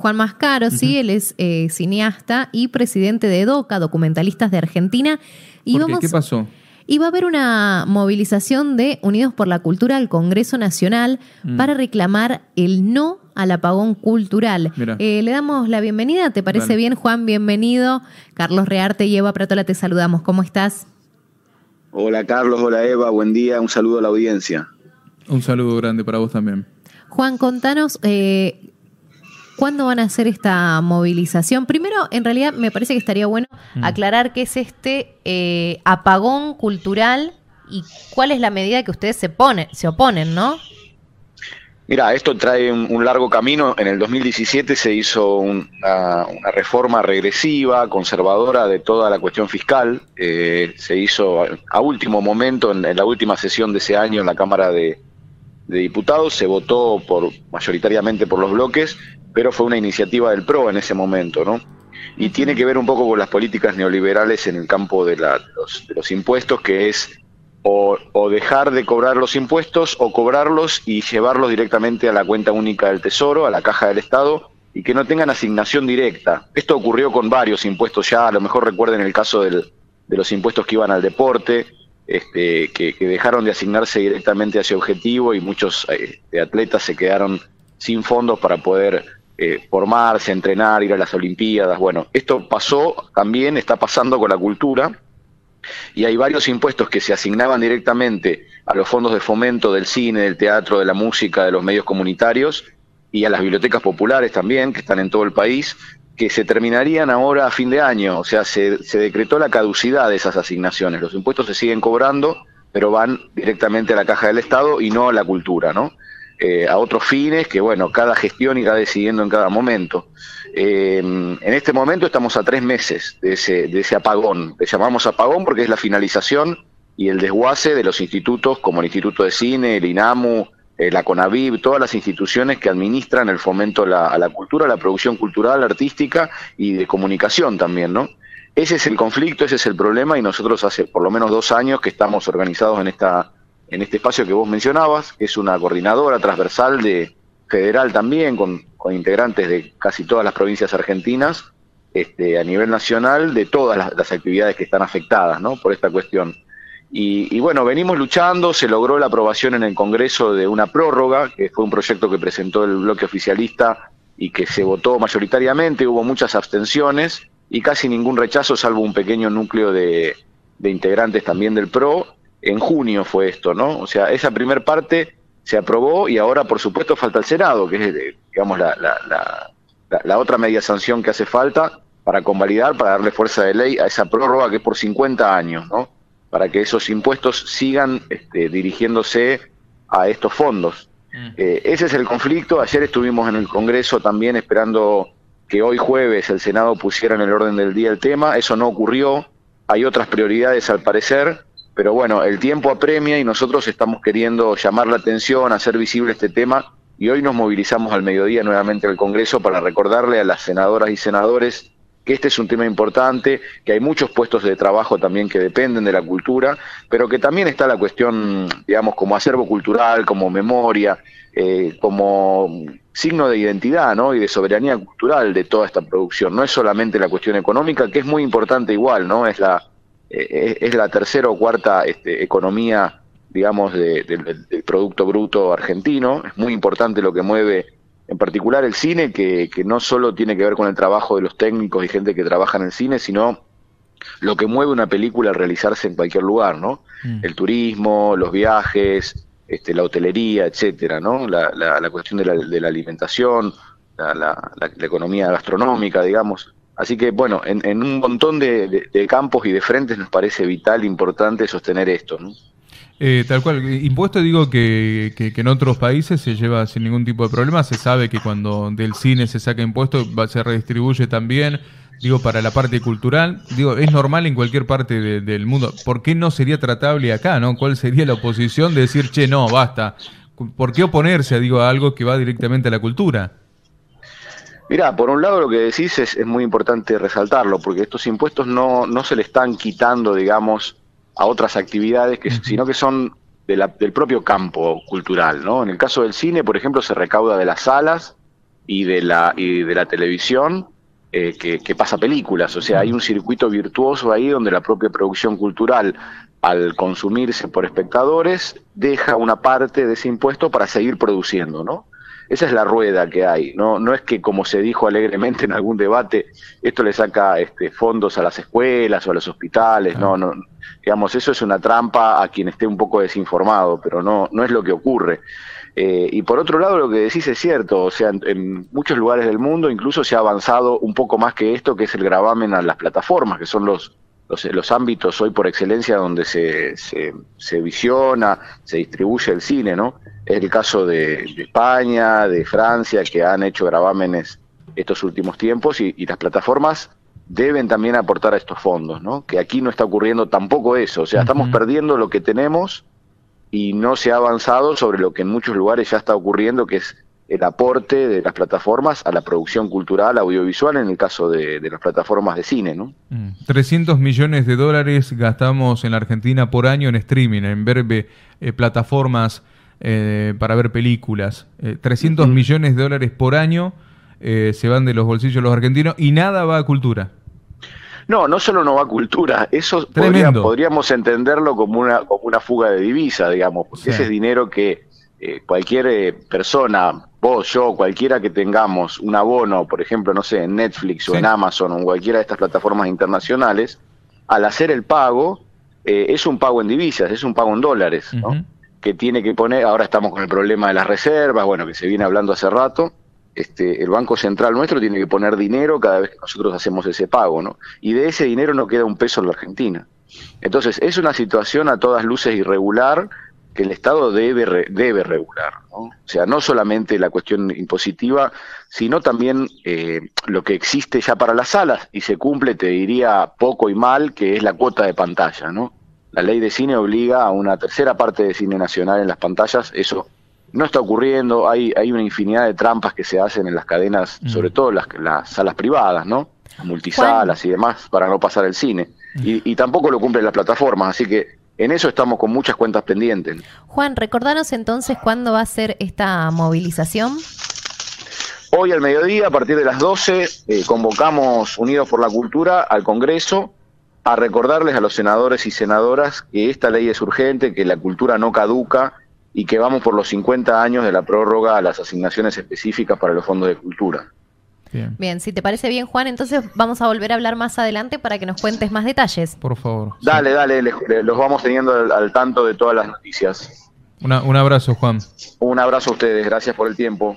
Juan Mascaro, sí, él es eh, cineasta y presidente de DOCA, Documentalistas de Argentina. Y vamos, qué? pasó? Y va a haber una movilización de Unidos por la Cultura al Congreso Nacional mm. para reclamar el no al apagón cultural. Eh, le damos la bienvenida, ¿te parece bien, Juan? Bienvenido. Carlos Rearte y Eva Pratola, te saludamos. ¿Cómo estás? Hola Carlos, hola Eva, buen día, un saludo a la audiencia. Un saludo grande para vos también. Juan, contanos, eh, ¿Cuándo van a hacer esta movilización? Primero, en realidad me parece que estaría bueno mm. aclarar qué es este eh, apagón cultural y cuál es la medida que ustedes se, se oponen, ¿no? Mira, esto trae un, largo camino. En el 2017 se hizo una, reforma regresiva, conservadora de toda la cuestión fiscal. Eh, se hizo a, último momento, en, la última sesión de ese año en la Cámara de, de Diputados, se votó por mayoritariamente por los bloques pero fue una iniciativa del PRO en ese momento, ¿no? Y tiene que ver un poco con las políticas neoliberales en el campo de, los, impuestos, que es o, dejar de cobrar los impuestos o cobrarlos y llevarlos directamente a la cuenta única del Tesoro, a la caja del Estado, y que no tengan asignación directa. Esto ocurrió con varios impuestos ya, a lo mejor recuerden el caso de los impuestos que iban al deporte, este, que, dejaron de asignarse directamente a ese objetivo y muchos eh, atletas se quedaron sin fondos para poder eh, formarse, entrenar, ir a las Olimpiadas. Bueno, esto pasó también, está pasando con la cultura, y hay varios impuestos que se asignaban directamente a los fondos de fomento del cine, del teatro, de la música, de los medios comunitarios y a las bibliotecas populares también, que están en todo el país, que se terminarían ahora a fin de año. O sea, se, se decretó la caducidad de esas asignaciones. Los impuestos se siguen cobrando, pero van directamente a la caja del Estado y no a la cultura, ¿no? Eh, a otros fines que, bueno, cada gestión irá decidiendo en cada momento. Eh, en este momento estamos a tres meses de ese, de ese apagón. Le llamamos apagón porque es la finalización y el desguace de los institutos como el Instituto de Cine, el INAMU, eh, la CONAVIB, todas las instituciones que administran el fomento a la, cultura, la producción cultural, artística y de comunicación también, ¿no? Ese es el conflicto, ese es el problema y nosotros hace por lo menos dos años que estamos organizados en esta en este espacio que vos mencionabas, que es una coordinadora transversal de federal también, con, integrantes de casi todas las provincias argentinas, este, a nivel nacional, de todas las, actividades que están afectadas ¿no? por esta cuestión. Y, bueno, venimos luchando, se logró la aprobación en el Congreso de una prórroga, que fue un proyecto que presentó el bloque oficialista y que se votó mayoritariamente, hubo muchas abstenciones y casi ningún rechazo, salvo un pequeño núcleo de, integrantes también del PRO, en junio fue esto, ¿no? O sea, esa primera parte se aprobó y ahora, por supuesto, falta el Senado, que es, eh, digamos, la, la, la, otra media sanción que hace falta para convalidar, para darle fuerza de ley a esa prórroga que es por 50 años, ¿no? Para que esos impuestos sigan este, dirigiéndose a estos fondos. Mm. Eh, ese es el conflicto. Ayer estuvimos en el Congreso también esperando que hoy jueves el Senado pusiera en el orden del día el tema. Eso no ocurrió. Hay otras prioridades al parecer pero bueno, el tiempo apremia y nosotros estamos queriendo llamar la atención, hacer visible este tema y hoy nos movilizamos al mediodía nuevamente al Congreso para recordarle a las senadoras y senadores que este es un tema importante, que hay muchos puestos de trabajo también que dependen de la cultura, pero que también está la cuestión, digamos, como acervo cultural, como memoria, eh, como signo de identidad ¿no? y de soberanía cultural de toda esta producción. No es solamente la cuestión económica, que es muy importante igual, ¿no? Es la eh, es la tercera o cuarta este, economía, digamos, del Producto Bruto argentino. Es muy importante lo que mueve, en particular el cine, que, no solo tiene que ver con el trabajo de los técnicos y gente que trabaja en el cine, sino lo que mueve una película al realizarse en cualquier lugar, ¿no? Mm. El turismo, los viajes, este, la hotelería, etcétera, ¿no? La, la, cuestión de la, de la alimentación, la, la, economía gastronómica, digamos. Así que, bueno, en, un montón de, campos y de frentes nos parece vital, importante sostener esto. ¿no? Eh, tal cual, impuesto digo que, en otros países se lleva sin ningún tipo de problema, se sabe que cuando del cine se saca impuesto se redistribuye también, digo, para la parte cultural, digo, es normal en cualquier parte del mundo, ¿por qué no sería tratable acá, no? ¿Cuál sería la oposición de decir, che, no, basta? ¿Por qué oponerse, digo, a algo que va directamente a la cultura? Mira, por un lado lo que decís es, muy importante resaltarlo, porque estos impuestos no, no se le están quitando, digamos, a otras actividades, que, sino que son del propio campo cultural. ¿no? En el caso del cine, por ejemplo, se recauda de las salas, y de la, y de la televisión eh, que, pasa películas. O sea, hay un circuito virtuoso ahí donde la propia producción cultural, al consumirse por espectadores, deja una parte de ese impuesto para seguir produciendo, ¿no? Esa es la rueda que hay, no, no es que como se dijo alegremente en algún debate, esto le saca este, fondos a las escuelas o a los hospitales, no, no, digamos, eso es una trampa a quien esté un poco desinformado, pero no, no es lo que ocurre. Eh, y por otro lado, lo que decís es cierto, o sea, en, muchos lugares del mundo incluso se ha avanzado un poco más que esto, que es el gravamen a las plataformas, que son los, los, ámbitos hoy por excelencia donde se, se, visiona, se distribuye el cine, ¿no? Es el caso de, España, de Francia, que han hecho gravámenes estos últimos tiempos y, las plataformas deben también aportar a estos fondos, ¿no? Que aquí no está ocurriendo tampoco eso, o sea, estamos perdiendo lo que tenemos y no se ha avanzado sobre lo que en muchos lugares ya está ocurriendo, que es el aporte de las plataformas a la producción cultural, audiovisual, en el caso de, las plataformas de cine. ¿no? 300 mm. millones de dólares gastamos en la Argentina por año en streaming, en ver eh, plataformas eh, para ver películas. 300 eh, millones de dólares por año se van de los bolsillos de los argentinos y nada va a cultura. No, no solo no va a cultura, eso podríamos entenderlo como una, como una fuga de divisa, digamos, porque ese dinero que eh, cualquier eh, persona, vos, yo, cualquiera que tengamos un abono, por ejemplo, no sé, en Netflix o en Amazon o en cualquiera de estas plataformas internacionales, al hacer el pago, eh, es un pago en divisas, es un pago en dólares, ¿no? Que tiene que poner, ahora estamos con el problema de las reservas, bueno, que se viene hablando hace rato, este, el Banco Central nuestro tiene que poner dinero cada vez que nosotros hacemos ese pago, ¿no? Y de ese dinero no queda un peso en la Argentina. Entonces, es una situación a todas luces irregular que el Estado debe, debe regular, ¿no? O sea, no solamente la cuestión impositiva, sino también eh, lo que existe ya para las salas y se cumple, te diría, poco y mal, que es la cuota de pantalla, ¿no? La ley de cine obliga a una tercera parte de cine nacional en las pantallas, eso no está ocurriendo, hay, hay una infinidad de trampas que se hacen en las cadenas, mm. sobre todo las, las salas privadas, ¿no? Multisalas y demás, para no pasar el cine. Mm. Y, tampoco lo cumplen las plataformas, así que en eso estamos con muchas cuentas pendientes. Juan, recordanos entonces cuándo va a ser esta movilización. Hoy al mediodía, a partir de las 12, eh, convocamos Unidos por la Cultura al Congreso a recordarles a los senadores y senadoras que esta ley es urgente, que la cultura no caduca y que vamos por los 50 años de la prórroga a las asignaciones específicas para los fondos de cultura. Bien. si te parece bien, Juan, entonces vamos a volver a hablar más adelante para que nos cuentes más detalles. Por favor. Dale, dale, los vamos teniendo al, tanto de todas las noticias. un abrazo, Juan. Un abrazo a ustedes, gracias por el tiempo.